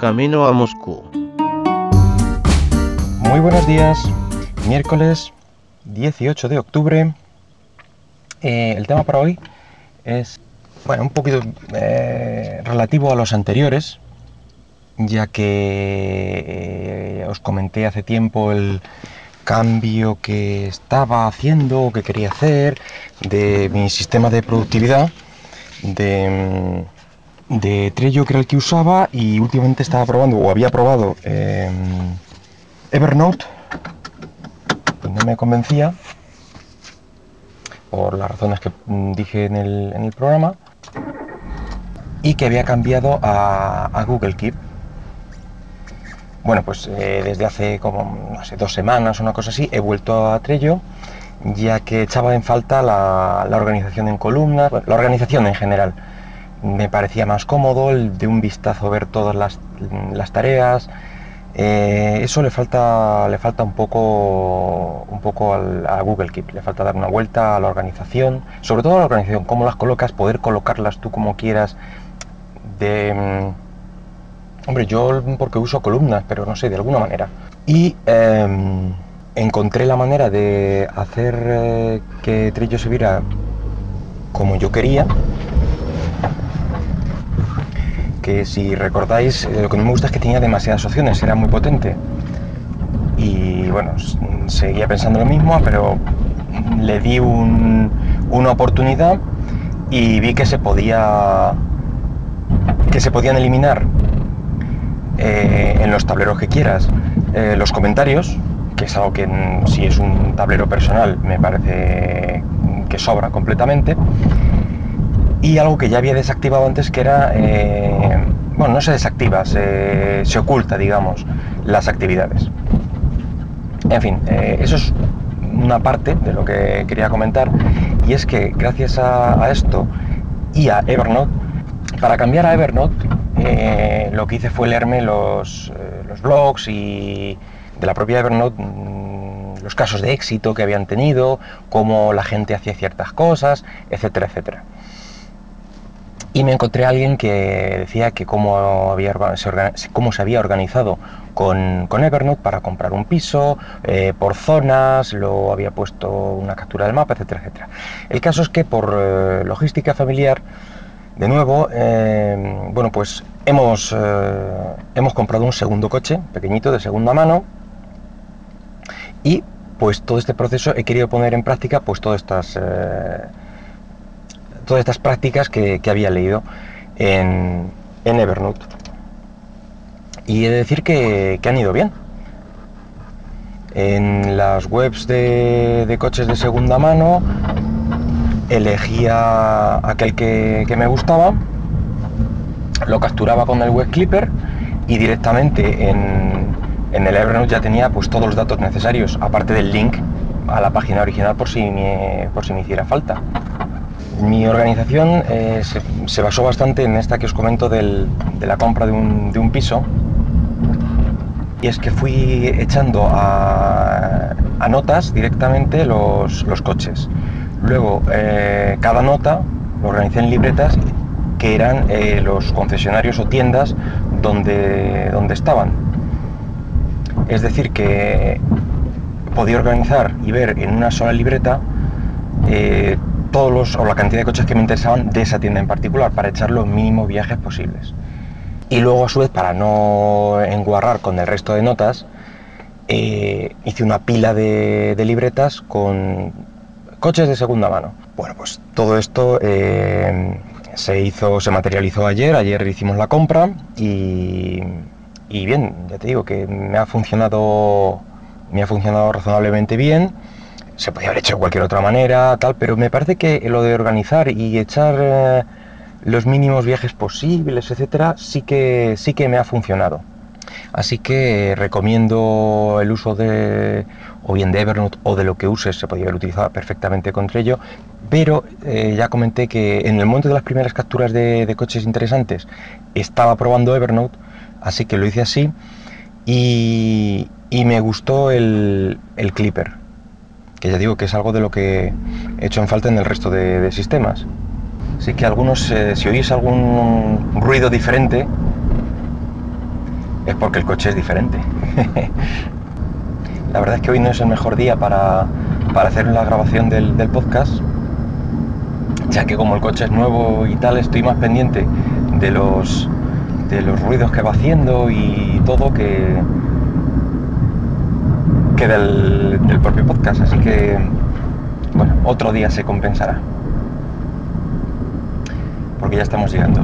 camino a Moscú. Muy buenos días, miércoles 18 de octubre. Eh, el tema para hoy es, bueno, un poquito eh, relativo a los anteriores, ya que eh, os comenté hace tiempo el cambio que estaba haciendo o que quería hacer de mi sistema de productividad de, de Trello que era el que usaba y últimamente estaba probando o había probado em, Evernote y no me convencía por las razones que mm, dije en el, en el programa y que había cambiado a, Google Keep. Bueno, pues eh, desde hace como, no sé, dos semanas o una cosa así, he vuelto a Trello, ya que echaba en falta la, organización en columnas, la organización en general. Me parecía más cómodo el de un vistazo ver todas las, las tareas, eh, eso le falta, le falta un poco, un poco a Google Keep, le falta dar una vuelta a la organización, sobre todo a la organización, cómo las colocas, poder colocarlas tú como quieras. De, mm, hombre, yo porque uso columnas, pero no sé, de alguna manera. Y em, encontré la manera de hacer eh, que Trillo se viera como yo quería si recordáis, eh, lo que no me gusta es que tenía demasiadas opciones, era muy potente. Y bueno, seguía pensando lo mismo, pero le di una oportunidad y vi que se podía que se podían eliminar eh, en los tableros que quieras eh, los comentarios, que es algo que si es un tablero personal me parece que sobra completamente y algo que ya había desactivado antes que era, eh, bueno, no se desactiva, se, oculta, digamos, las actividades. En fin, eh, eso es una parte de lo que quería comentar y es que gracias a, esto y a Evernote, para cambiar a Evernote, eh, lo que hice fue leerme los, los blogs y de la propia Evernote mm, los casos de éxito que habían tenido, cómo la gente hacía ciertas cosas, etcétera, etcétera y me encontré a alguien que decía que cómo, había, cómo se había organizado con, Evernote para comprar un piso, eh, por zonas, lo había puesto una captura del mapa, etcétera, etcétera. El caso es que por eh, logística familiar, de nuevo, eh, bueno, pues hemos, hemos comprado un segundo coche, pequeñito, de segunda mano, y pues todo este proceso he querido poner en práctica pues todas estas todas estas prácticas que, había leído en, Evernote. Y he de decir que, han ido bien. En las webs de, coches de segunda mano elegía aquel que, me gustaba, lo capturaba con el web clipper y directamente en, el Evernote ya tenía pues todos los datos necesarios, aparte del link a la página original por si por si me hiciera falta. Mi organización eh, se, basó bastante en esta que os comento de la compra de un, piso. Y es que fui echando a, notas directamente los, coches. Luego, eh, cada nota lo organicé en libretas que eran eh, los concesionarios o tiendas donde, donde estaban. Es decir, que podía organizar y ver en una sola libreta todos los, o la cantidad de coches que me interesaban de esa tienda en particular para echar los mínimos viajes posibles. Y luego a su vez, para no enguarrar con el resto de notas, eh, hice una pila de, libretas con coches de segunda mano. Bueno, pues todo esto eh, se hizo, se materializó ayer, ayer hicimos la compra y, y bien, ya te digo que me ha funcionado, me ha funcionado razonablemente bien se podía haber hecho de cualquier otra manera, tal, pero me parece que lo de organizar y echar eh, los mínimos viajes posibles, etcétera, sí que, sí que me ha funcionado. Así que recomiendo el uso de, o bien de Evernote o de lo que uses, se podría haber utilizado perfectamente contra ello, pero eh, ya comenté que en el momento de las primeras capturas de, coches interesantes estaba probando Evernote, así que lo hice así y, me gustó el Clipper que ya digo que es algo de lo que he hecho en falta en el resto de, sistemas. Así que algunos, eh, si oís algún ruido diferente, es porque el coche es diferente. la verdad es que hoy no es el mejor día para, hacer la grabación del, podcast, ya que como el coche es nuevo y tal, estoy más pendiente de los, de los ruidos que va haciendo y todo que, del propio podcast. Así que, bueno, otro día se compensará porque ya estamos llegando.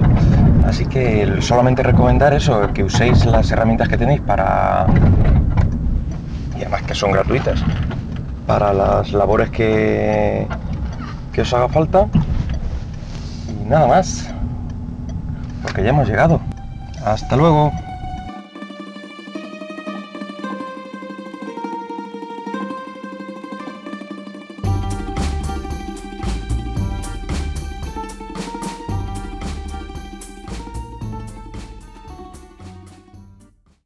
Así que solamente recomendar eso, que uséis las herramientas que tenéis para, y además que son gratuitas, para las labores que, que os haga falta. Y nada más, porque ya hemos llegado. Hasta luego.